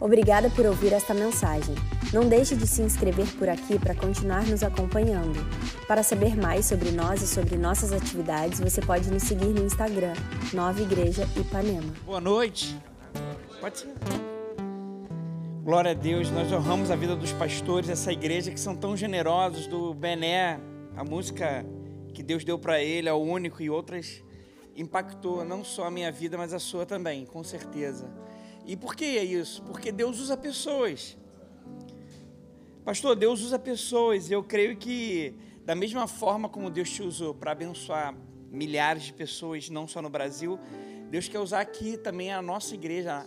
Obrigada por ouvir esta mensagem. Não deixe de se inscrever por aqui para continuar nos acompanhando. Para saber mais sobre nós e sobre nossas atividades, você pode nos seguir no Instagram, Nova Igreja Ipanema. Boa noite. Pode ser. Glória a Deus, nós honramos a vida dos pastores dessa igreja que são tão generosos, do Bené, a música que Deus deu para ele, ao único, e outras impactou não só a minha vida, mas a sua também, com certeza. E por que é isso? Porque Deus usa pessoas. Pastor, Deus usa pessoas. Eu creio que, da mesma forma como Deus te usou para abençoar milhares de pessoas, não só no Brasil, Deus quer usar aqui também a nossa igreja,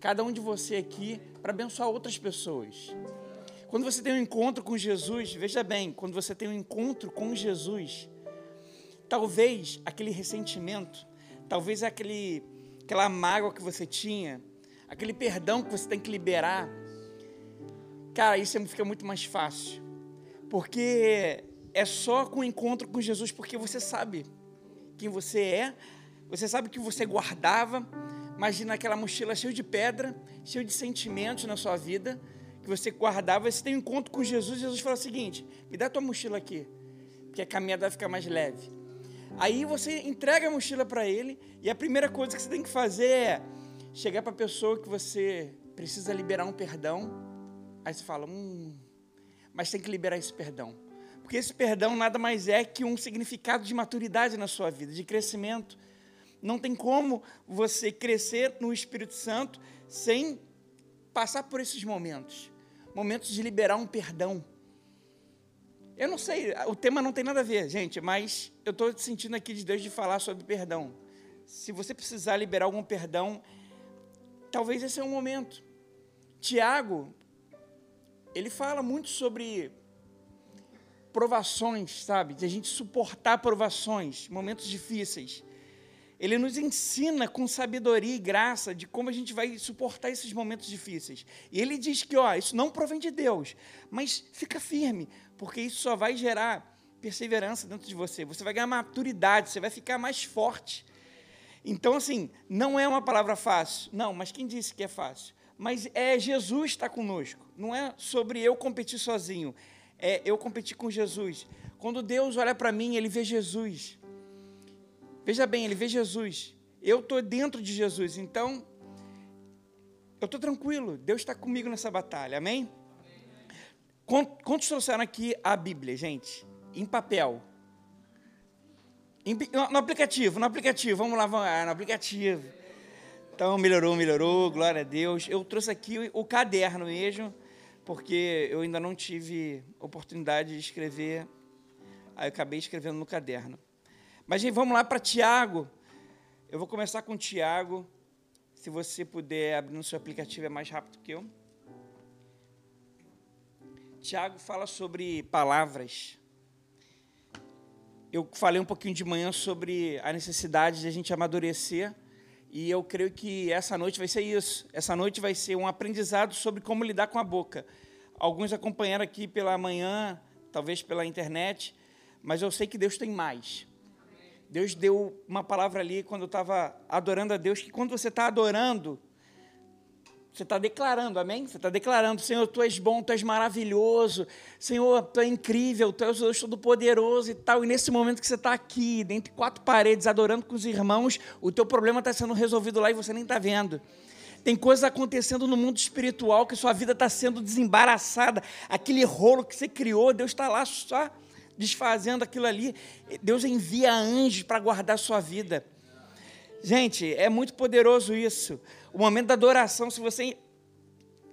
cada um de você aqui, para abençoar outras pessoas. Quando você tem um encontro com Jesus, veja bem, quando você tem um encontro com Jesus, talvez aquele ressentimento, talvez aquele, aquela mágoa que você tinha, aquele perdão que você tem que liberar, cara, isso fica muito mais fácil. Porque é só com o encontro com Jesus, porque você sabe quem você é, você sabe que você guardava. Imagina aquela mochila cheia de pedra, cheia de sentimentos na sua vida, que você guardava. Você tem um encontro com Jesus, Jesus fala o seguinte: me dá tua mochila aqui, porque a caminhada vai ficar mais leve. Aí você entrega a mochila para ele, e a primeira coisa que você tem que fazer é chegar para a pessoa que você precisa liberar um perdão, aí você fala, hum, mas tem que liberar esse perdão. Porque esse perdão nada mais é que um significado de maturidade na sua vida, de crescimento. Não tem como você crescer no Espírito Santo sem passar por esses momentos momentos de liberar um perdão. Eu não sei, o tema não tem nada a ver, gente, mas eu estou sentindo aqui de Deus de falar sobre perdão. Se você precisar liberar algum perdão, talvez esse é o momento. Tiago, ele fala muito sobre provações, sabe? De a gente suportar provações, momentos difíceis. Ele nos ensina com sabedoria e graça de como a gente vai suportar esses momentos difíceis. E ele diz que, ó, isso não provém de Deus, mas fica firme, porque isso só vai gerar perseverança dentro de você. Você vai ganhar maturidade, você vai ficar mais forte. Então, assim, não é uma palavra fácil. Não, mas quem disse que é fácil? Mas é Jesus está conosco. Não é sobre eu competir sozinho. É eu competir com Jesus. Quando Deus olha para mim, ele vê Jesus. Veja bem, ele vê Jesus. Eu estou dentro de Jesus. Então, eu estou tranquilo. Deus está comigo nessa batalha. Amém? Quantos trouxeram aqui a Bíblia, gente? Em papel. No aplicativo, no aplicativo, vamos lá, vamos lá, no aplicativo. Então, melhorou, melhorou, glória a Deus. Eu trouxe aqui o caderno mesmo, porque eu ainda não tive oportunidade de escrever, aí eu acabei escrevendo no caderno. Mas, gente, vamos lá para Tiago. Eu vou começar com Tiago. Se você puder abrir no seu aplicativo, é mais rápido que eu. Tiago fala sobre palavras eu falei um pouquinho de manhã sobre a necessidade de a gente amadurecer, e eu creio que essa noite vai ser isso. Essa noite vai ser um aprendizado sobre como lidar com a boca. Alguns acompanharam aqui pela manhã, talvez pela internet, mas eu sei que Deus tem mais. Deus deu uma palavra ali quando eu estava adorando a Deus, que quando você está adorando, você está declarando, amém? Você está declarando, Senhor, Tu és bom, Tu és maravilhoso, Senhor, Tu é incrível, Tu és Deus Todo-Poderoso e tal. E nesse momento que você está aqui, dentro de quatro paredes, adorando com os irmãos, o teu problema está sendo resolvido lá e você nem está vendo. Tem coisas acontecendo no mundo espiritual que sua vida está sendo desembaraçada. Aquele rolo que você criou, Deus está lá só desfazendo aquilo ali. Deus envia anjos para guardar a sua vida. Gente, é muito poderoso isso. O momento da adoração, se você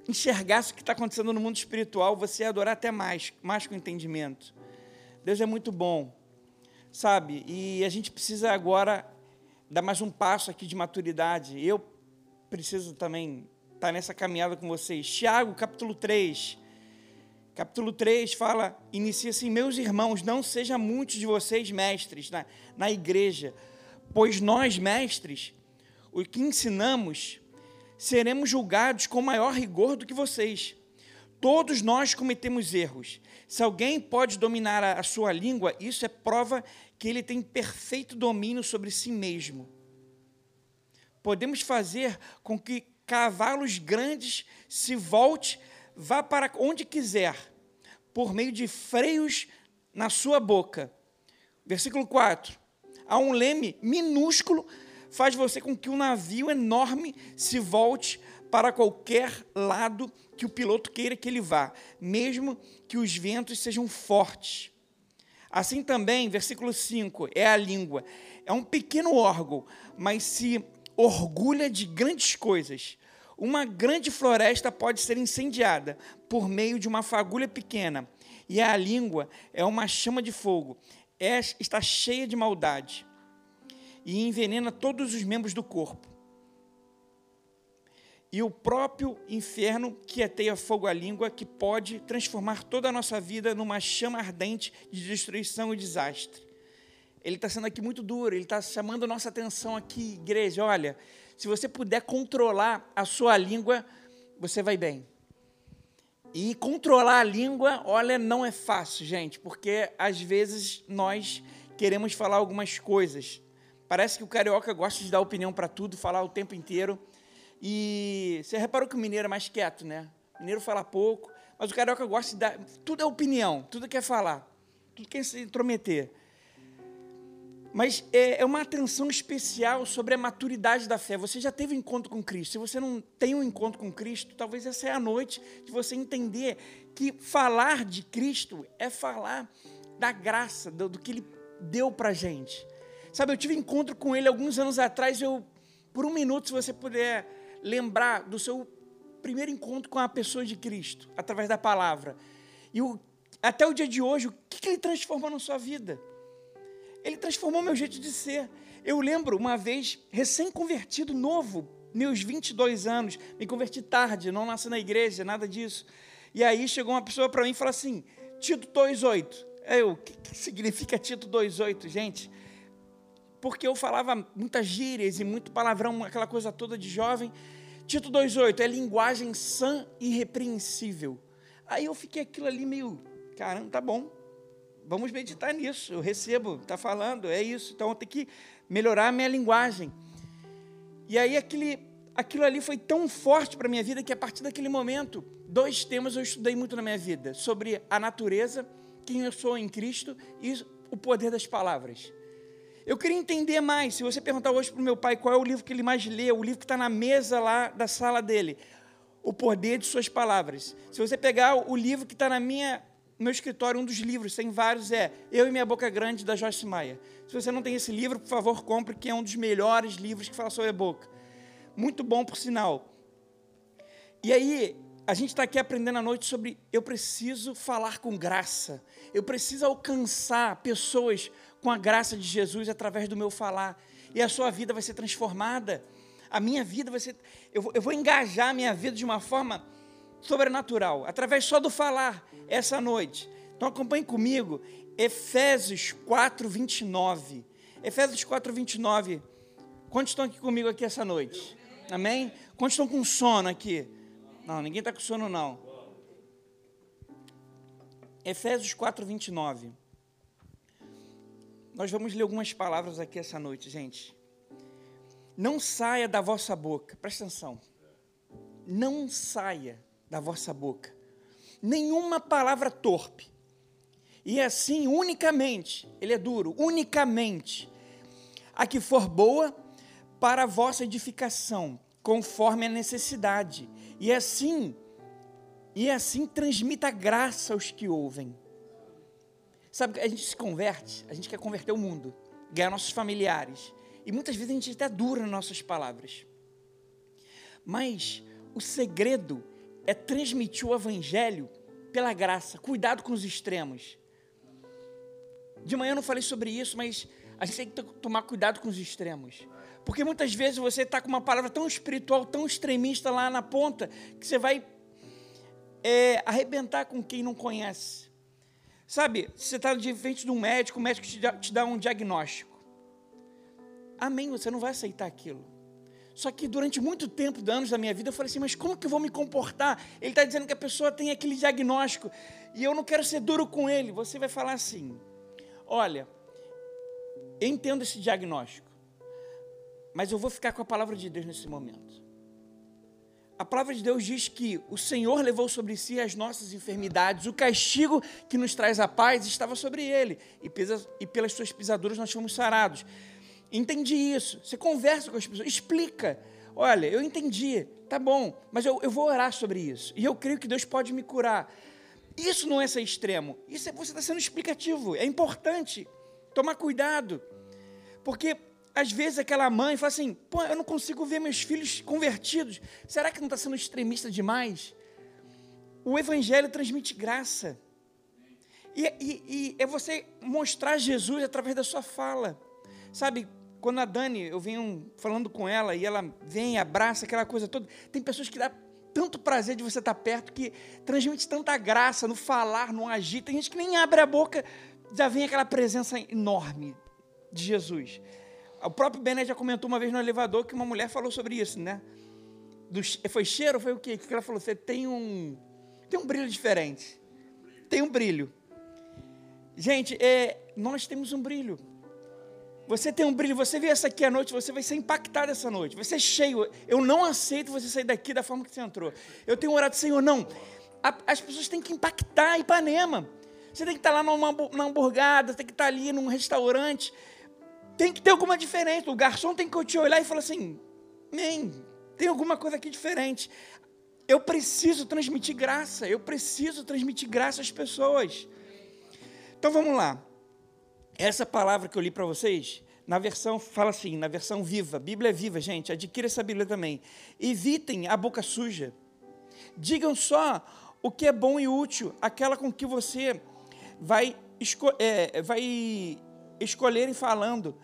enxergasse o que está acontecendo no mundo espiritual, você ia adorar até mais, mais com entendimento. Deus é muito bom, sabe? E a gente precisa agora dar mais um passo aqui de maturidade. Eu preciso também estar nessa caminhada com vocês. Tiago, capítulo 3. Capítulo 3 fala, inicia assim, meus irmãos, não seja muitos de vocês mestres na, na igreja, pois nós, mestres, o que ensinamos, seremos julgados com maior rigor do que vocês. Todos nós cometemos erros. Se alguém pode dominar a, sua língua, isso é prova que ele tem perfeito domínio sobre si mesmo. Podemos fazer com que cavalos grandes, se volte, vá para onde quiser, por meio de freios na sua boca. Versículo 4. Há um leme minúsculo, faz você com que um navio enorme se volte para qualquer lado que o piloto queira que ele vá, mesmo que os ventos sejam fortes. Assim também, versículo 5, é a língua. É um pequeno órgão, mas se orgulha de grandes coisas. Uma grande floresta pode ser incendiada por meio de uma fagulha pequena, e a língua é uma chama de fogo. É, está cheia de maldade e envenena todos os membros do corpo. E o próprio inferno que ateia fogo à língua, que pode transformar toda a nossa vida numa chama ardente de destruição e desastre. Ele está sendo aqui muito duro, ele está chamando a nossa atenção aqui, igreja. Olha, se você puder controlar a sua língua, você vai bem. E controlar a língua, olha, não é fácil, gente, porque às vezes nós queremos falar algumas coisas. Parece que o carioca gosta de dar opinião para tudo, falar o tempo inteiro. E você reparou que o mineiro é mais quieto, né? O mineiro fala pouco, mas o carioca gosta de dar. Tudo é opinião, tudo quer falar, tudo quer se intrometer. Mas é, é uma atenção especial sobre a maturidade da fé. Você já teve um encontro com Cristo. Se você não tem um encontro com Cristo, talvez essa é a noite de você entender que falar de Cristo é falar da graça, do, do que Ele deu para gente. Sabe, eu tive encontro com Ele alguns anos atrás. Eu, por um minuto, se você puder lembrar do seu primeiro encontro com a pessoa de Cristo, através da palavra. E o, até o dia de hoje, o que, que Ele transformou na sua vida? Ele transformou meu jeito de ser. Eu lembro uma vez, recém-convertido, novo, meus 22 anos, me converti tarde, não nasci na igreja, nada disso. E aí chegou uma pessoa para mim e falou assim: Tito 2,8. Eu, o que, que significa Tito 2,8, gente? Porque eu falava muitas gírias e muito palavrão, aquela coisa toda de jovem. Tito 2,8 é linguagem sã e irrepreensível. Aí eu fiquei aquilo ali meio, caramba, tá bom vamos meditar nisso. Eu recebo, está falando, é isso. Então eu tenho que melhorar a minha linguagem. E aí aquele, aquilo ali foi tão forte para a minha vida que a partir daquele momento, dois temas eu estudei muito na minha vida: sobre a natureza, quem eu sou em Cristo e o poder das palavras. Eu queria entender mais. Se você perguntar hoje para o meu pai qual é o livro que ele mais lê, o livro que está na mesa lá da sala dele, o poder de suas palavras. Se você pegar o livro que está na minha no meu escritório, um dos livros, tem vários, é Eu e Minha Boca Grande, da Joyce Maia. Se você não tem esse livro, por favor, compre, que é um dos melhores livros que fala sobre a boca. Muito bom, por sinal. E aí, a gente está aqui aprendendo à noite sobre eu preciso falar com graça. Eu preciso alcançar pessoas com a graça de Jesus através do meu falar. E a sua vida vai ser transformada. A minha vida vai ser. Eu vou, eu vou engajar a minha vida de uma forma sobrenatural, através só do falar essa noite. Então acompanhe comigo, Efésios 4, 29. Efésios 4, 29. Quantos estão aqui comigo aqui essa noite? Amém? Quantos estão com sono aqui? Não, ninguém está com sono não. Efésios 4, 29. Nós vamos ler algumas palavras aqui essa noite, gente. Não saia da vossa boca, presta atenção. Não saia da vossa boca nenhuma palavra torpe. E assim, unicamente, ele é duro, unicamente, a que for boa para a vossa edificação, conforme a necessidade. E assim, e assim transmita graça aos que ouvem. Sabe, a gente se converte, a gente quer converter o mundo, ganhar nossos familiares. E muitas vezes a gente está dura nas nossas palavras. Mas o segredo é transmitir o evangelho pela graça. Cuidado com os extremos. De manhã eu não falei sobre isso, mas a gente tem que tomar cuidado com os extremos. Porque muitas vezes você está com uma palavra tão espiritual, tão extremista lá na ponta, que você vai é, arrebentar com quem não conhece. Sabe, você está de frente de um médico, o médico te dá, te dá um diagnóstico. Amém, você não vai aceitar aquilo. Só que durante muito tempo, anos da minha vida, eu falei assim: mas como que eu vou me comportar? Ele está dizendo que a pessoa tem aquele diagnóstico e eu não quero ser duro com ele. Você vai falar assim: olha, eu entendo esse diagnóstico, mas eu vou ficar com a palavra de Deus nesse momento. a palavra de Deus diz que o Senhor levou sobre si as nossas enfermidades, o castigo que nos traz a paz estava sobre ele, e pelas suas pisaduras nós fomos sarados. Entendi isso. Você conversa com as pessoas, explica. Olha, eu entendi, tá bom, mas eu, eu vou orar sobre isso. E eu creio que Deus pode me curar. Isso não é ser extremo. Isso é você está sendo explicativo. É importante tomar cuidado. Porque às vezes aquela mãe fala assim: pô, eu não consigo ver meus filhos convertidos. Será que não está sendo extremista demais? O Evangelho transmite graça. E, e, e, é você mostrar Jesus através da sua fala. Sabe, quando a Dani, eu venho falando com ela e ela vem, abraça aquela coisa toda. Tem pessoas que dá tanto prazer de você estar perto que transmite tanta graça no falar, no agir. Tem gente que nem abre a boca, já vem aquela presença enorme de Jesus. O próprio Bené já comentou uma vez no elevador que uma mulher falou sobre isso, né? Do, foi cheiro? Foi o quê? Que ela falou: você tem um, tem um brilho diferente. Tem um brilho. Gente, é, nós temos um brilho. Você tem um brilho, você vê essa aqui à noite, você vai ser impactado essa noite, vai ser cheio. Eu não aceito você sair daqui da forma que você entrou. Eu tenho orado, Senhor, não. as pessoas têm que impactar Ipanema. Você tem que estar lá numa, numa hamburgada, tem que estar ali num restaurante tem que ter alguma diferença. O garçom tem que te olhar e falar assim: nem tem alguma coisa aqui diferente. Eu preciso transmitir graça, eu preciso transmitir graça às pessoas. Então vamos lá. Essa palavra que eu li para vocês, na versão, fala assim, na versão viva, Bíblia é viva, gente, adquira essa Bíblia também. Evitem a boca suja. Digam só o que é bom e útil, aquela com que você vai, é, vai escolherem falando.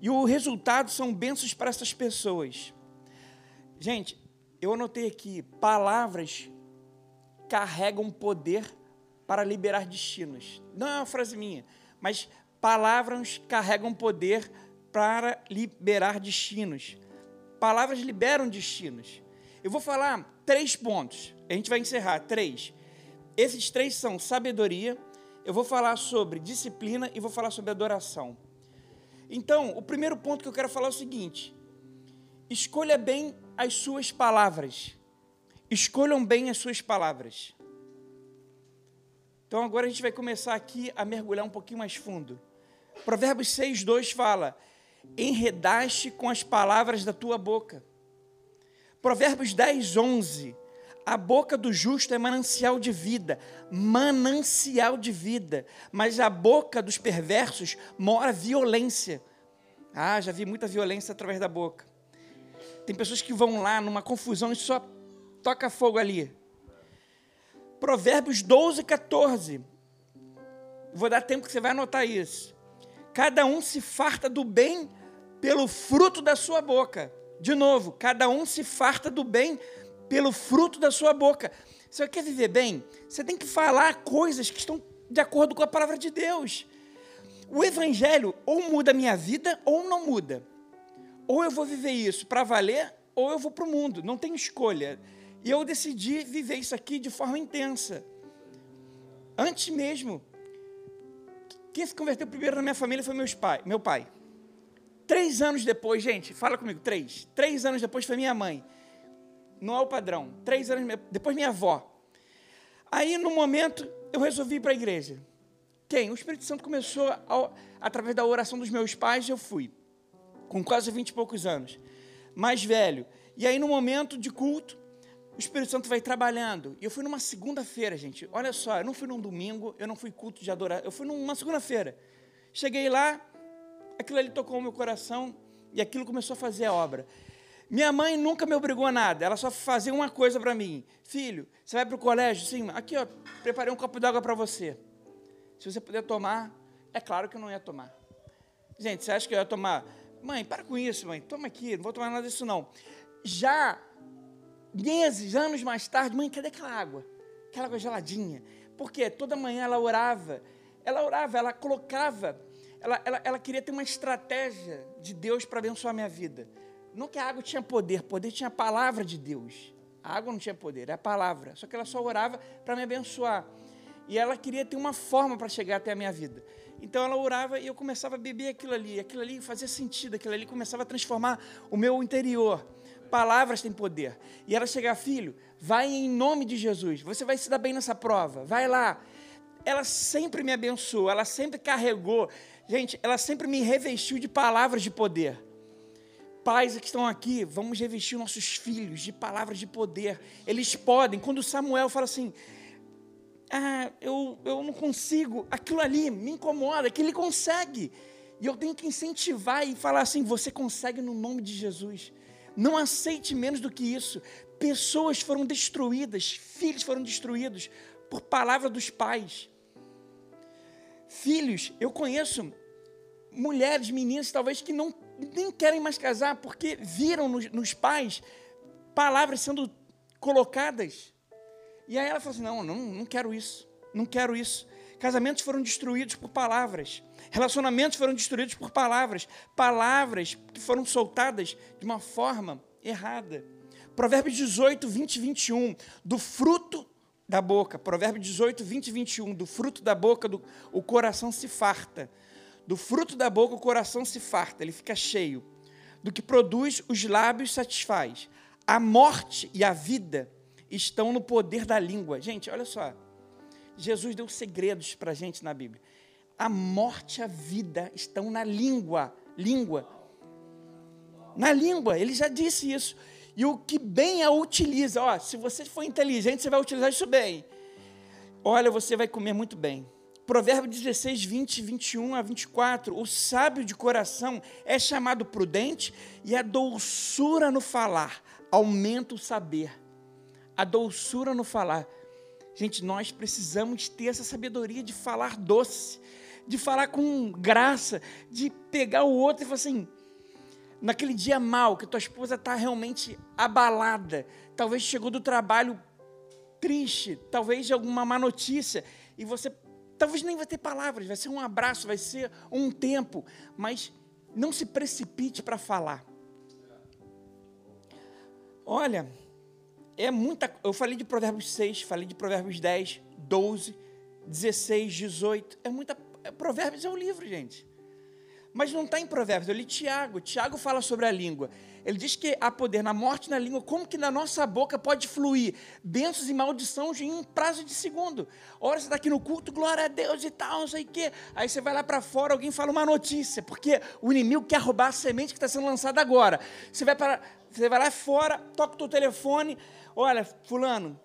E o resultado são bênçãos para essas pessoas. Gente, eu anotei aqui: palavras carregam poder para liberar destinos. Não é uma frase minha, mas palavras carregam poder para liberar destinos. Palavras liberam destinos. Eu vou falar três pontos. A gente vai encerrar três. Esses três são sabedoria, eu vou falar sobre disciplina e vou falar sobre adoração. Então, o primeiro ponto que eu quero falar é o seguinte: escolha bem as suas palavras. Escolham bem as suas palavras. Então, agora a gente vai começar aqui a mergulhar um pouquinho mais fundo. Provérbios 6, 2 fala: Enredaste com as palavras da tua boca. Provérbios 10, 11 a boca do justo é manancial de vida, manancial de vida, mas a boca dos perversos mora violência. Ah, já vi muita violência através da boca. Tem pessoas que vão lá numa confusão e só toca fogo ali. Provérbios 12, 14. Vou dar tempo que você vai anotar isso. Cada um se farta do bem pelo fruto da sua boca. De novo, cada um se farta do bem pelo fruto da sua boca. Se você quer viver bem, você tem que falar coisas que estão de acordo com a palavra de Deus. O evangelho ou muda a minha vida ou não muda. Ou eu vou viver isso para valer, ou eu vou para o mundo. Não tem escolha. E eu decidi viver isso aqui de forma intensa. Antes mesmo, quem se converteu primeiro na minha família foi meus pai, meu pai. Três anos depois, gente, fala comigo, três. Três anos depois foi minha mãe não é o padrão. Três anos depois, minha avó. Aí, no momento, eu resolvi ir para a igreja. Quem? O Espírito Santo começou, através da oração dos meus pais, eu fui. Com quase vinte e poucos anos. Mais velho. E aí, no momento de culto, o Espírito Santo vai trabalhando. E eu fui numa segunda-feira, gente. Olha só, eu não fui num domingo, eu não fui culto de adorar. Eu fui numa segunda-feira. Cheguei lá, aquilo ali tocou o meu coração e aquilo começou a fazer a obra. Minha mãe nunca me obrigou a nada, ela só fazia uma coisa para mim: Filho, você vai para o colégio? Sim, aqui, ó, preparei um copo d'água para você. Se você puder tomar, é claro que eu não ia tomar. Gente, você acha que eu ia tomar? Mãe, para com isso, mãe, toma aqui, não vou tomar nada disso não. Já meses, anos mais tarde, mãe, cadê aquela água? Aquela água geladinha. Porque toda manhã ela orava, ela orava, ela colocava, ela, ela, ela queria ter uma estratégia de Deus para abençoar a minha vida. Não que a água tinha poder, poder tinha a palavra de Deus. A água não tinha poder, é a palavra. Só que ela só orava para me abençoar. E ela queria ter uma forma para chegar até a minha vida. Então ela orava e eu começava a beber aquilo ali. Aquilo ali fazia sentido, aquilo ali começava a transformar o meu interior. Palavras têm poder. E ela chega, filho, vai em nome de Jesus. Você vai se dar bem nessa prova. Vai lá. Ela sempre me abençoou, ela sempre carregou. Gente, ela sempre me revestiu de palavras de poder. Pais que estão aqui, vamos revestir nossos filhos de palavras de poder. Eles podem. Quando Samuel fala assim, ah, eu, eu não consigo, aquilo ali me incomoda, que ele consegue. E eu tenho que incentivar e falar assim: você consegue no nome de Jesus. Não aceite menos do que isso. Pessoas foram destruídas, filhos foram destruídos por palavra dos pais. Filhos, eu conheço mulheres, meninas, talvez que não nem querem mais casar porque viram nos, nos pais palavras sendo colocadas. E aí ela falou assim: não, não, não quero isso, não quero isso. Casamentos foram destruídos por palavras. Relacionamentos foram destruídos por palavras. Palavras que foram soltadas de uma forma errada. Provérbios 18, 20 e 21. Do fruto da boca. Provérbios 18, 20 e 21. Do fruto da boca do, o coração se farta. Do fruto da boca o coração se farta, ele fica cheio. Do que produz os lábios satisfaz. A morte e a vida estão no poder da língua. Gente, olha só. Jesus deu segredos para a gente na Bíblia. A morte e a vida estão na língua. Língua. Na língua, ele já disse isso. E o que bem a utiliza, ó, se você for inteligente, você vai utilizar isso bem. Olha, você vai comer muito bem. Provérbio 16, 20, 21 a 24. O sábio de coração é chamado prudente e a doçura no falar aumenta o saber. A doçura no falar. Gente, nós precisamos ter essa sabedoria de falar doce, de falar com graça, de pegar o outro e falar assim, naquele dia mal, que tua esposa está realmente abalada, talvez chegou do trabalho triste, talvez de alguma má notícia, e você talvez nem vai ter palavras, vai ser um abraço, vai ser um tempo, mas não se precipite para falar. Olha, é muita. Eu falei de Provérbios 6, falei de Provérbios 10, 12, 16, 18. É muita. É, provérbios é um livro, gente. Mas não está em Provérbios, eu li Tiago. Tiago fala sobre a língua. Ele diz que há poder na morte e na língua, como que na nossa boca pode fluir bênçãos e maldições em um prazo de segundo. Ora, você está aqui no culto, glória a Deus e tal, não sei o quê. Aí você vai lá para fora, alguém fala uma notícia, porque o inimigo quer roubar a semente que está sendo lançada agora. Você vai, para, você vai lá fora, toca o teu telefone, olha, fulano,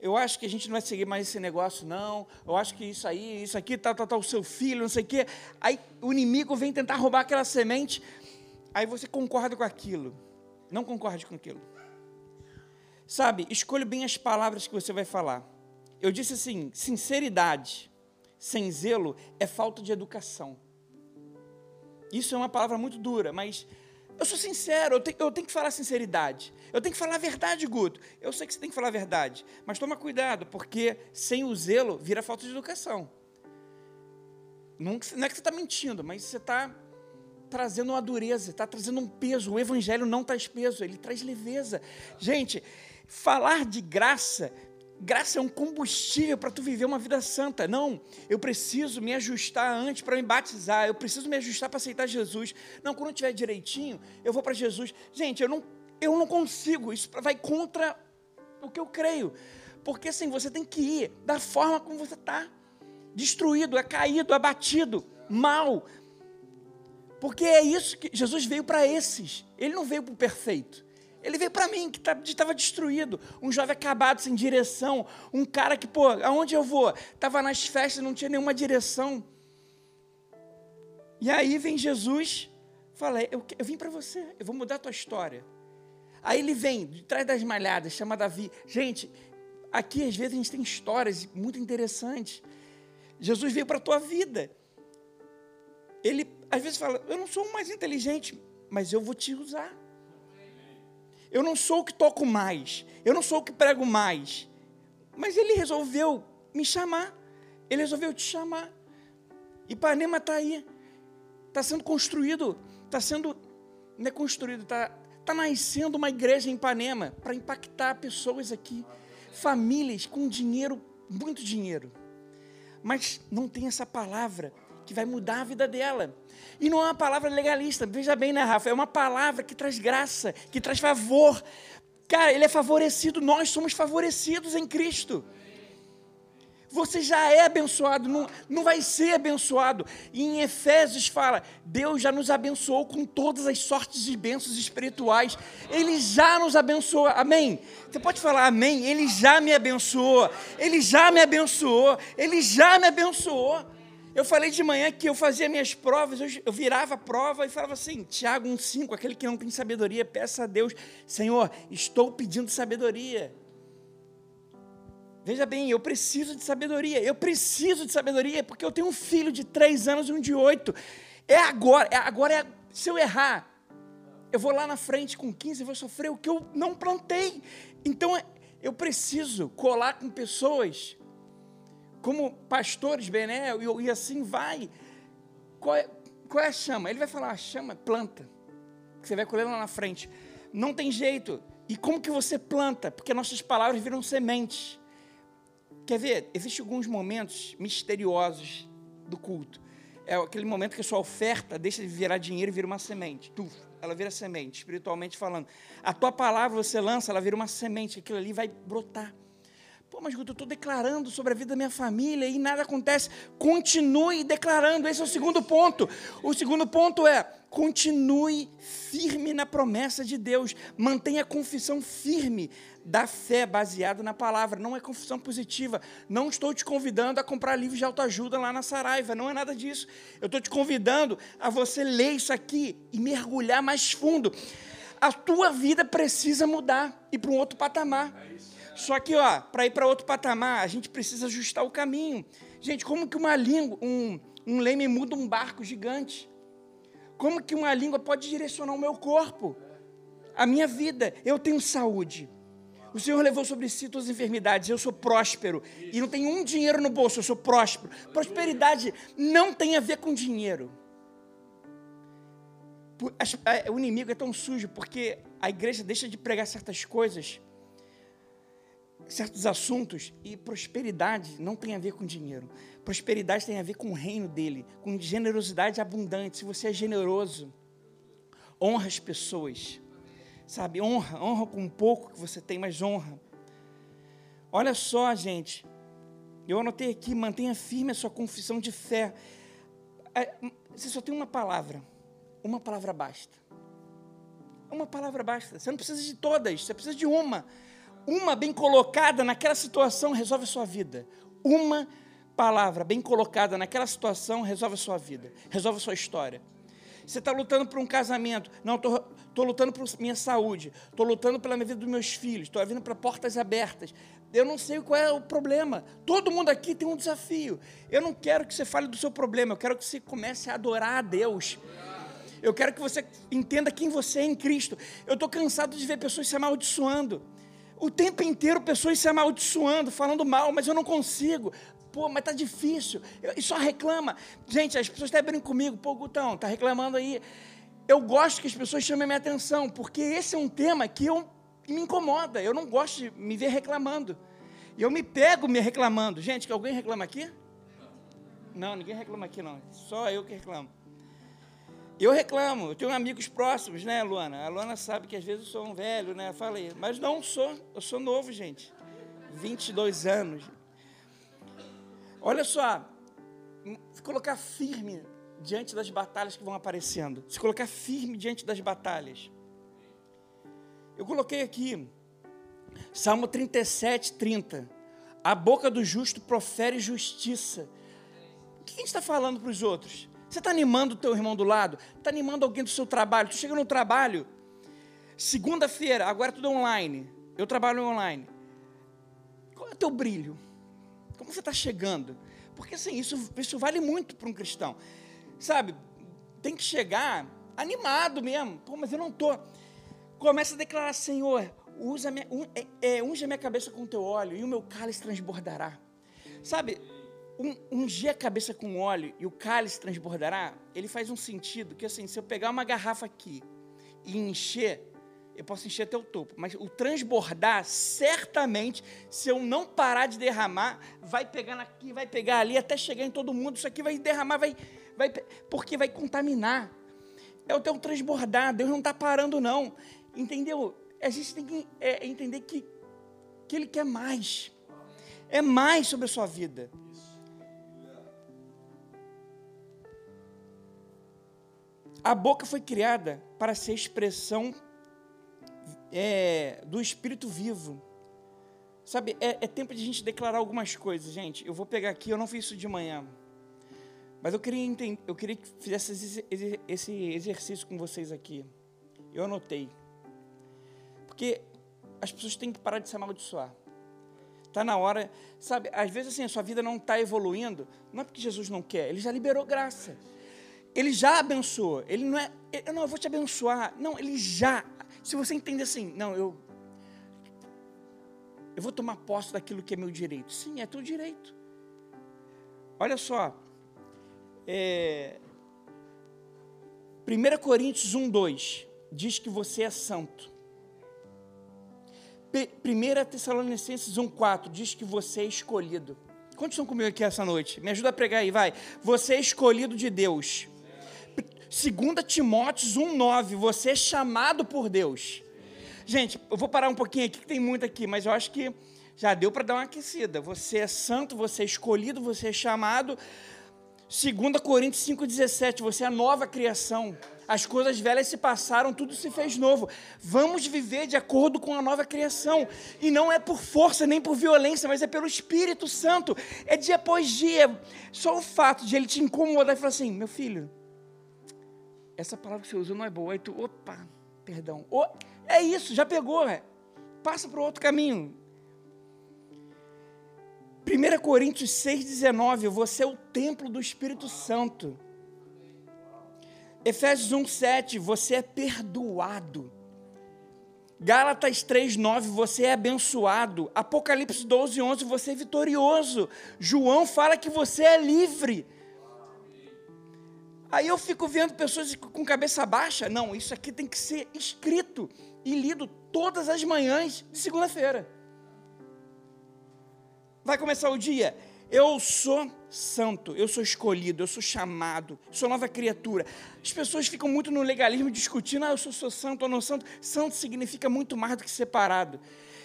eu acho que a gente não vai seguir mais esse negócio, não. Eu acho que isso aí, isso aqui, tá, tá, tá, o seu filho, não sei o quê. Aí o inimigo vem tentar roubar aquela semente. Aí você concorda com aquilo. Não concorde com aquilo. Sabe, escolha bem as palavras que você vai falar. Eu disse assim: sinceridade sem zelo é falta de educação. Isso é uma palavra muito dura, mas eu sou sincero, eu tenho, eu tenho, que falar sinceridade. Eu tenho que falar a verdade, Guto. Eu sei que você tem que falar a verdade, mas toma cuidado, porque sem o zelo vira falta de educação. Não, não é que você está mentindo, mas você está trazendo uma dureza, está trazendo um peso. O evangelho não traz peso, ele traz leveza. Gente, falar de graça Graça é um combustível para tu viver uma vida santa. Não, eu preciso me ajustar antes para me batizar. Eu preciso me ajustar para aceitar Jesus. Não, quando eu estiver direitinho, eu vou para Jesus. Gente, eu não, eu não consigo. Isso vai contra o que eu creio. Porque assim, você tem que ir da forma como você está. Destruído, é caído, abatido, mal. Porque é isso que Jesus veio para esses. Ele não veio para o perfeito. Ele veio para mim, que estava tá, destruído. Um jovem acabado, sem direção. Um cara que, pô, aonde eu vou? Estava nas festas, não tinha nenhuma direção. E aí vem Jesus, fala: Eu, eu vim para você, eu vou mudar a tua história. Aí ele vem, de trás das malhadas, chama Davi. Gente, aqui às vezes a gente tem histórias muito interessantes. Jesus veio para a tua vida. Ele às vezes fala: Eu não sou o mais inteligente, mas eu vou te usar. Eu não sou o que toco mais, eu não sou o que prego mais. Mas ele resolveu me chamar, ele resolveu te chamar. Ipanema está aí, está sendo construído, está sendo, não é construído, está tá nascendo uma igreja em Ipanema para impactar pessoas aqui, famílias com dinheiro, muito dinheiro. Mas não tem essa palavra que vai mudar a vida dela. E não é uma palavra legalista, veja bem, né, Rafa? É uma palavra que traz graça, que traz favor. Cara, ele é favorecido, nós somos favorecidos em Cristo. Você já é abençoado, não, não vai ser abençoado. E em Efésios fala: Deus já nos abençoou com todas as sortes de bênçãos espirituais. Ele já nos abençoou. Amém? Você pode falar amém? Ele já me abençoou. Ele já me abençoou. Ele já me abençoou. Eu falei de manhã que eu fazia minhas provas, eu, virava a prova e falava assim, Tiago 1,5, aquele que não tem sabedoria, peça a Deus, Senhor, estou pedindo sabedoria. Veja bem, eu preciso de sabedoria, eu preciso de sabedoria, porque eu tenho um filho de três anos e um de oito. É agora, é agora é, se eu errar, eu vou lá na frente com 15 e vou sofrer o que eu não plantei. Então eu preciso colar com pessoas como pastores, Bené, e, e assim vai. Qual é, qual é a chama? Ele vai falar, a chama, planta. Que você vai colher lá na frente. Não tem jeito. E como que você planta? Porque nossas palavras viram sementes. Quer ver? Existem alguns momentos misteriosos do culto. É aquele momento que a sua oferta deixa de virar dinheiro e vira uma semente. Tuf, ela vira semente, espiritualmente falando. A tua palavra você lança, ela vira uma semente. Aquilo ali vai brotar. Pô, mas eu estou declarando sobre a vida da minha família e nada acontece. Continue declarando. Esse é o segundo ponto. O segundo ponto é: continue firme na promessa de Deus. Mantenha a confissão firme da fé baseada na palavra. Não é confissão positiva. Não estou te convidando a comprar livros de autoajuda lá na Saraiva. Não é nada disso. Eu estou te convidando a você ler isso aqui e mergulhar mais fundo. A tua vida precisa mudar e para um outro patamar. É isso. Só que, ó, para ir para outro patamar, a gente precisa ajustar o caminho. Gente, como que uma língua, um, um leme muda um barco gigante? Como que uma língua pode direcionar o meu corpo? A minha vida. Eu tenho saúde. O Senhor levou sobre si todas as enfermidades. Eu sou próspero. E não tenho um dinheiro no bolso, eu sou próspero. Prosperidade não tem a ver com dinheiro. O inimigo é tão sujo porque a igreja deixa de pregar certas coisas certos assuntos e prosperidade não tem a ver com dinheiro. Prosperidade tem a ver com o reino dele, com generosidade abundante. Se você é generoso, honra as pessoas. Sabe, honra, honra com um pouco que você tem, mas honra. Olha só, gente. Eu anotei aqui, mantenha firme a sua confissão de fé. É, você só tem uma palavra. Uma palavra basta. Uma palavra basta. Você não precisa de todas, você precisa de uma uma bem colocada naquela situação resolve a sua vida. Uma palavra bem colocada naquela situação resolve a sua vida, resolve a sua história. Você está lutando por um casamento. Não, estou lutando por minha saúde. Estou lutando pela vida dos meus filhos. Estou vindo para portas abertas. Eu não sei qual é o problema. Todo mundo aqui tem um desafio. Eu não quero que você fale do seu problema. Eu quero que você comece a adorar a Deus. Eu quero que você entenda quem você é em Cristo. Eu estou cansado de ver pessoas se amaldiçoando o tempo inteiro pessoas se amaldiçoando, falando mal, mas eu não consigo. Pô, mas tá difícil. E só reclama. Gente, as pessoas até brincam comigo. Pô, Gutão, tá reclamando aí. Eu gosto que as pessoas chamem a minha atenção, porque esse é um tema que, eu, me incomoda. Eu não gosto de me ver reclamando. E eu me pego me reclamando. Gente, que alguém reclama aqui? Não, ninguém reclama aqui não. Só eu que reclamo. Eu reclamo, eu tenho amigos próximos, né, Luana? A Luana sabe que às vezes eu sou um velho, né? Falei, mas não sou, eu sou novo, gente. 22 anos. Olha só, se colocar firme diante das batalhas que vão aparecendo, se colocar firme diante das batalhas. Eu coloquei aqui, Salmo 37, 30. A boca do justo profere justiça. O que a gente está falando para os outros? Você está animando o teu irmão do lado? Está animando alguém do seu trabalho? Tu chega no trabalho, segunda-feira, agora tudo online. Eu trabalho online. Qual é o teu brilho? Como você está chegando? Porque assim, isso, isso vale muito para um cristão. Sabe, tem que chegar animado mesmo. Pô, mas eu não estou. Começa a declarar, Senhor, usa minha, un, é, é, unge a minha cabeça com o teu óleo e o meu cálice transbordará. Sabe, um, ungir a cabeça com óleo e o cálice transbordará, ele faz um sentido que assim, se eu pegar uma garrafa aqui e encher, eu posso encher até o topo, mas o transbordar, certamente, se eu não parar de derramar, vai pegar aqui, vai pegar ali, até chegar em todo mundo, isso aqui vai derramar, vai, vai, porque vai contaminar. É o teu transbordar. Deus não está parando, não. Entendeu? A gente tem que é, entender que, que Ele quer mais. É mais sobre a sua vida. A boca foi criada para ser expressão é, do Espírito vivo. Sabe, é, é, tempo de a gente declarar algumas coisas, gente. Eu vou pegar aqui, eu não fiz isso de manhã. Mas eu queria, entender, eu queria que fizesse esse, exercício com vocês aqui. Eu anotei. Porque as pessoas têm que parar de se amaldiçoar. Está na hora, sabe, às vezes assim, a sua vida não está evoluindo, não é porque Jesus não quer, ele já liberou graça. Ele já abençoou. Ele não é, eu não, eu vou te abençoar. Não, ele já. Se você entender assim, não, eu eu vou tomar posse daquilo que é meu direito. Sim, é teu direito. Olha só. É, 1 Coríntios 1, 2 diz que você é santo. 1 Tessalonicenses 1, 4 diz que você é escolhido. Quantos estão comigo aqui essa noite? Me ajuda a pregar aí, vai. Você é escolhido de Deus. 2 Timóteos 1,9, você é chamado por Deus. Gente, eu vou parar um pouquinho aqui, que tem muito aqui, mas eu acho que já deu para dar uma aquecida. Você é santo, você é escolhido, você é chamado. 2 Coríntios 5,17, você é nova criação. As coisas velhas se passaram, tudo se fez novo. Vamos viver de acordo com a nova criação. E não é por força nem por violência, mas é pelo Espírito Santo. É dia após dia. Só o fato de ele te incomodar e falar assim: meu filho, essa palavra que você usou não é boa. Aí tu, opa, perdão. Oh, é isso, já pegou, é. passa para o outro caminho. 1 Coríntios 6,19, você é o templo do Espírito Santo. Efésios 1,7, você é perdoado. Gálatas 3,9, você é abençoado. Apocalipse 12,11, você é vitorioso. João fala que você é livre. Aí eu fico vendo pessoas com cabeça baixa. Não, isso aqui tem que ser escrito e lido todas as manhãs de segunda-feira. Vai começar o dia. Eu sou santo, eu sou escolhido, eu sou chamado, sou nova criatura. As pessoas ficam muito no legalismo discutindo, ah, eu sou, sou santo ou não santo. Santo significa muito mais do que separado.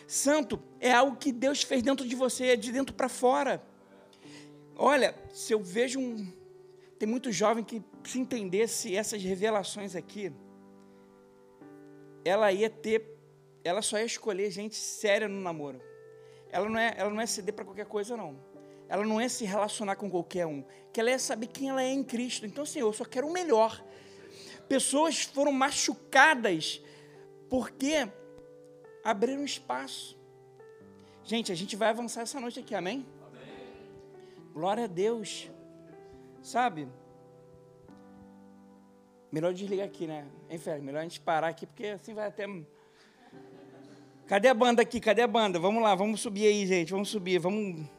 Santo é algo que Deus fez dentro de você, é de dentro para fora. Olha, se eu vejo um, tem muito jovem que, se entendesse essas revelações aqui, ela ia ter, ela só ia escolher gente séria no namoro. Ela não é, ela não é ceder para qualquer coisa, não. Ela não é se relacionar com qualquer um. Que ela é saber quem ela é em Cristo. Então, assim, eu só quero o melhor. Pessoas foram machucadas porque abriram espaço. Gente, a gente vai avançar essa noite aqui, amém? amém. Glória a Deus. Sabe? Melhor desligar aqui, né? Hein? Melhor a gente parar aqui, porque assim vai até. Cadê a banda aqui? Cadê a banda? Vamos lá, vamos subir aí, gente. Vamos subir, vamos.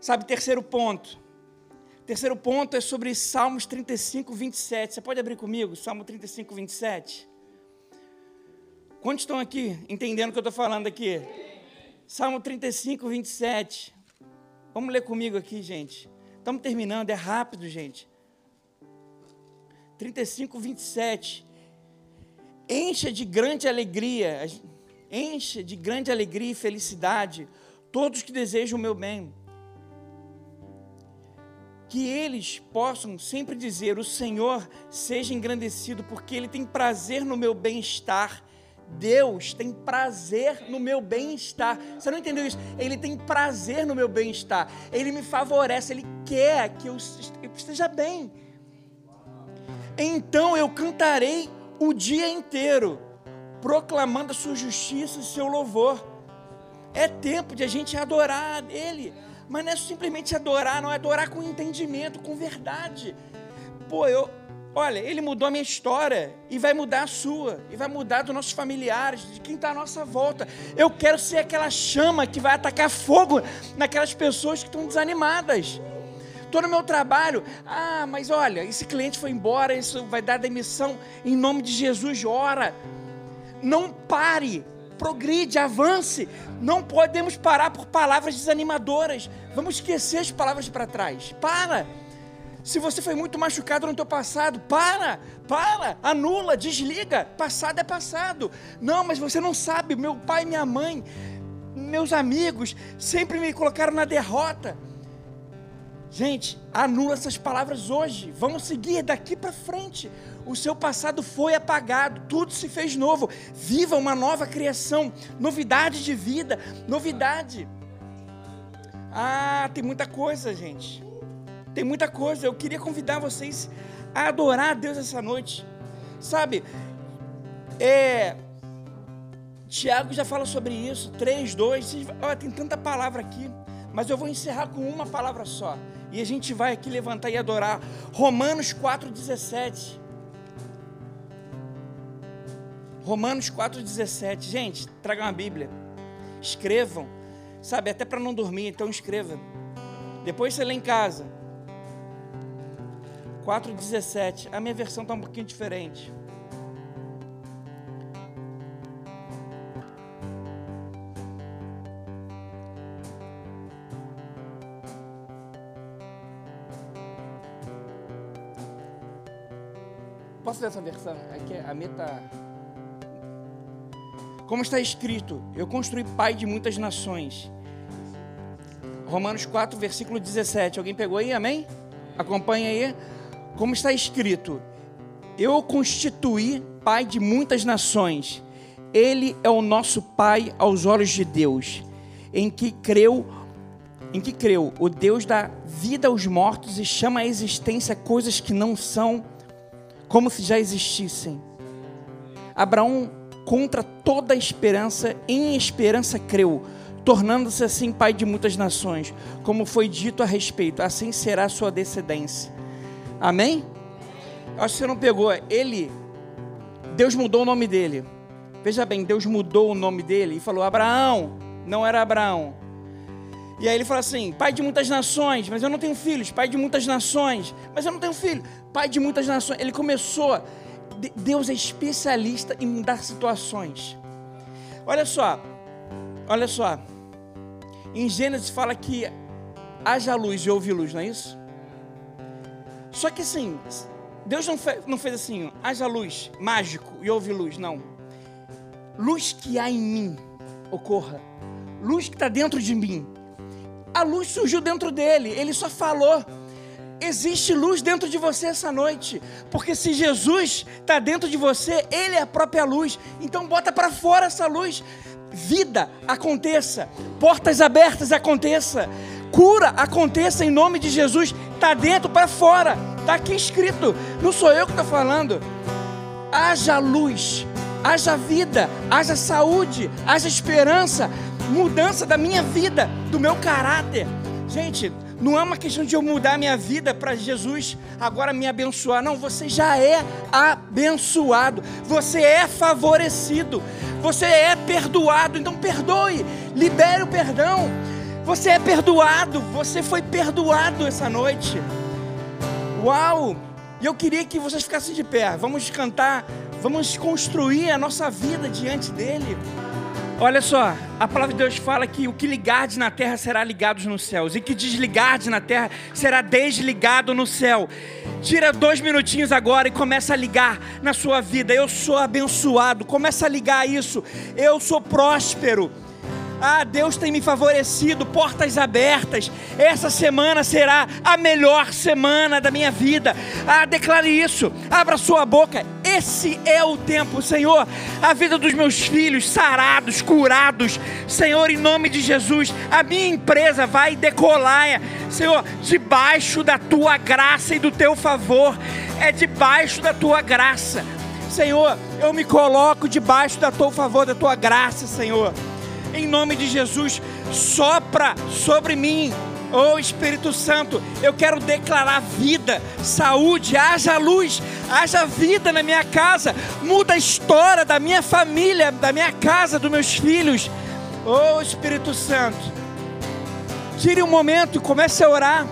Sabe, terceiro ponto. Terceiro ponto é sobre Salmos 35, 27. Você pode abrir comigo? Salmo 35, 27. Quantos estão aqui entendendo o que eu estou falando aqui? Salmo 35, 27. Vamos ler comigo aqui, gente. Estamos terminando, é rápido, gente. 35, 27. Encha de grande alegria, encha de grande alegria e felicidade todos que desejam o meu bem. Que eles possam sempre dizer: O Senhor seja engrandecido, porque Ele tem prazer no meu bem-estar Deus tem prazer no meu bem-estar. Você não entendeu isso? Ele tem prazer no meu bem-estar. Ele me favorece, ele quer que eu esteja bem. Então eu cantarei o dia inteiro, proclamando a sua justiça e seu louvor. É tempo de a gente adorar Ele, mas não é simplesmente adorar, não é adorar com entendimento, com verdade. Pô, eu, Olha, ele mudou a minha história e vai mudar a sua, e vai mudar dos nossos familiares, de quem está à nossa volta. Eu quero ser aquela chama que vai atacar fogo naquelas pessoas que estão desanimadas. Estou no meu trabalho, ah, mas olha, esse cliente foi embora, isso vai dar demissão, em nome de Jesus, ora. Não pare, progride, avance. Não podemos parar por palavras desanimadoras. Vamos esquecer as palavras para trás. Para. Se você foi muito machucado no teu passado, para, para, anula, desliga. Passado é passado. Não, mas você não sabe, meu pai minha mãe, meus amigos sempre me colocaram na derrota. Gente, anula essas palavras hoje. Vamos seguir daqui para frente. O seu passado foi apagado, tudo se fez novo. Viva uma nova criação, novidade de vida, novidade. Ah, tem muita coisa, gente. Tem muita coisa. Eu queria convidar vocês a adorar a Deus essa noite. Sabe? É. Tiago já fala sobre isso. 3, 2. Olha, tem tanta palavra aqui. Mas eu vou encerrar com uma palavra só. E a gente vai aqui levantar e adorar. Romanos 4,17. Romanos 4,17. Gente, tragam uma Bíblia. Escrevam. Sabe, até para não dormir, então escreva. Depois você lê em casa. 4,17. A minha versão está um pouquinho diferente. Posso ler essa versão? É que a meta. Como está escrito: Eu construí pai de muitas nações. Romanos 4, versículo 17. Alguém pegou aí? Amém? Acompanha aí como está escrito: Eu o constituí pai de muitas nações. Ele é o nosso pai aos olhos de Deus, em que creu, em que creu, o Deus dá vida aos mortos e chama à existência coisas que não são como se já existissem. Abraão, contra toda esperança, em esperança creu, tornando-se assim pai de muitas nações, como foi dito a respeito, assim será a sua descendência. Amém? Acho que você não pegou. Ele, Deus mudou o nome dele. Veja bem, Deus mudou o nome dele e falou: Abraão, não era Abraão. E aí ele fala assim: pai de muitas nações, mas eu não tenho filhos. Pai de muitas nações, mas eu não tenho filho. Pai de muitas nações. Ele começou. Deus é especialista em mudar situações. Olha só, olha só. Em Gênesis fala que haja luz e houve luz, não é isso? Só que assim, Deus não, fez, não fez assim, haja luz, mágico e houve luz, não. Luz que há em mim, ocorra. Luz que está dentro de mim. A luz surgiu dentro dele, ele só falou. Existe luz dentro de você essa noite, porque se Jesus está dentro de você, Ele é a própria luz. Então bota para fora essa luz. Vida aconteça, portas abertas aconteça, cura aconteça em nome de Jesus, está dentro para fora, está aqui escrito, não sou eu que estou falando. Haja luz, haja vida, haja saúde, haja esperança, mudança da minha vida, do meu caráter. Gente, não é uma questão de eu mudar a minha vida para Jesus agora me abençoar. Não, você já é abençoado. Você é favorecido. Você é perdoado. Então perdoe, libere o perdão. Você é perdoado, você foi perdoado essa noite. Uau! E eu queria que vocês ficassem de pé. Vamos cantar, vamos construir a nossa vida diante dele. Olha só, a palavra de Deus fala que o que ligardes na terra será ligado nos céus, e que desligardes na terra será desligado no céu. Tira dois minutinhos agora e começa a ligar na sua vida. Eu sou abençoado. Começa a ligar isso. Eu sou próspero. Ah, Deus tem me favorecido, portas abertas. Essa semana será a melhor semana da minha vida. Ah, declare isso. Abra sua boca. Esse é o tempo, Senhor. A vida dos meus filhos sarados, curados. Senhor, em nome de Jesus, a minha empresa vai decolar, Senhor, debaixo da tua graça e do teu favor. É debaixo da tua graça. Senhor, eu me coloco debaixo da tua favor, da tua graça, Senhor em nome de Jesus, sopra sobre mim. Oh Espírito Santo, eu quero declarar vida, saúde, haja luz, haja vida na minha casa, muda a história da minha família, da minha casa, dos meus filhos. Oh Espírito Santo, tire um momento e comece a orar.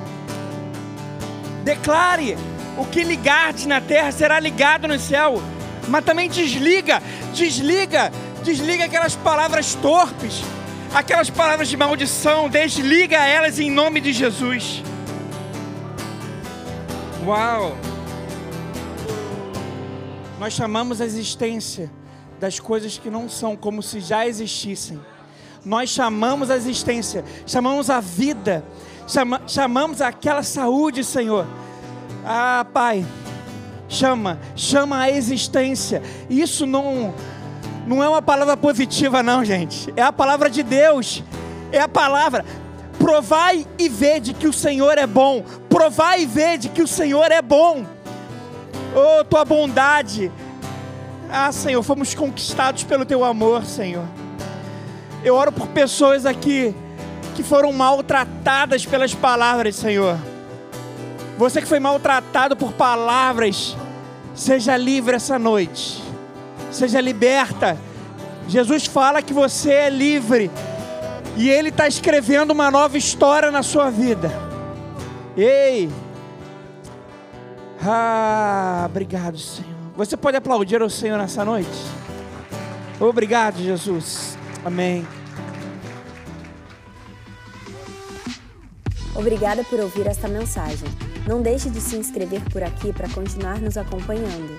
Declare: o que ligardes na terra será ligado no céu. Mas também desliga, desliga Desliga aquelas palavras torpes, aquelas palavras de maldição, desliga elas em nome de Jesus. Uau! Nós chamamos a existência das coisas que não são como se já existissem. Nós chamamos a existência, chamamos a vida, chama, chamamos aquela saúde, Senhor. Ah, Pai, chama, chama a existência. Isso não não é uma palavra positiva não, gente. É a palavra de Deus. É a palavra. Provai e vede que o Senhor é bom. Provai e vede que o Senhor é bom. Oh, tua bondade. Ah, Senhor, fomos conquistados pelo teu amor, Senhor. Eu oro por pessoas aqui que foram maltratadas pelas palavras, Senhor. Você que foi maltratado por palavras, seja livre essa noite. Seja liberta. Jesus fala que você é livre. E Ele está escrevendo uma nova história na sua vida. Ei! Ah, obrigado, Senhor. Você pode aplaudir ao Senhor nessa noite? Obrigado, Jesus. Amém. Obrigada por ouvir esta mensagem. Não deixe de se inscrever por aqui para continuar nos acompanhando.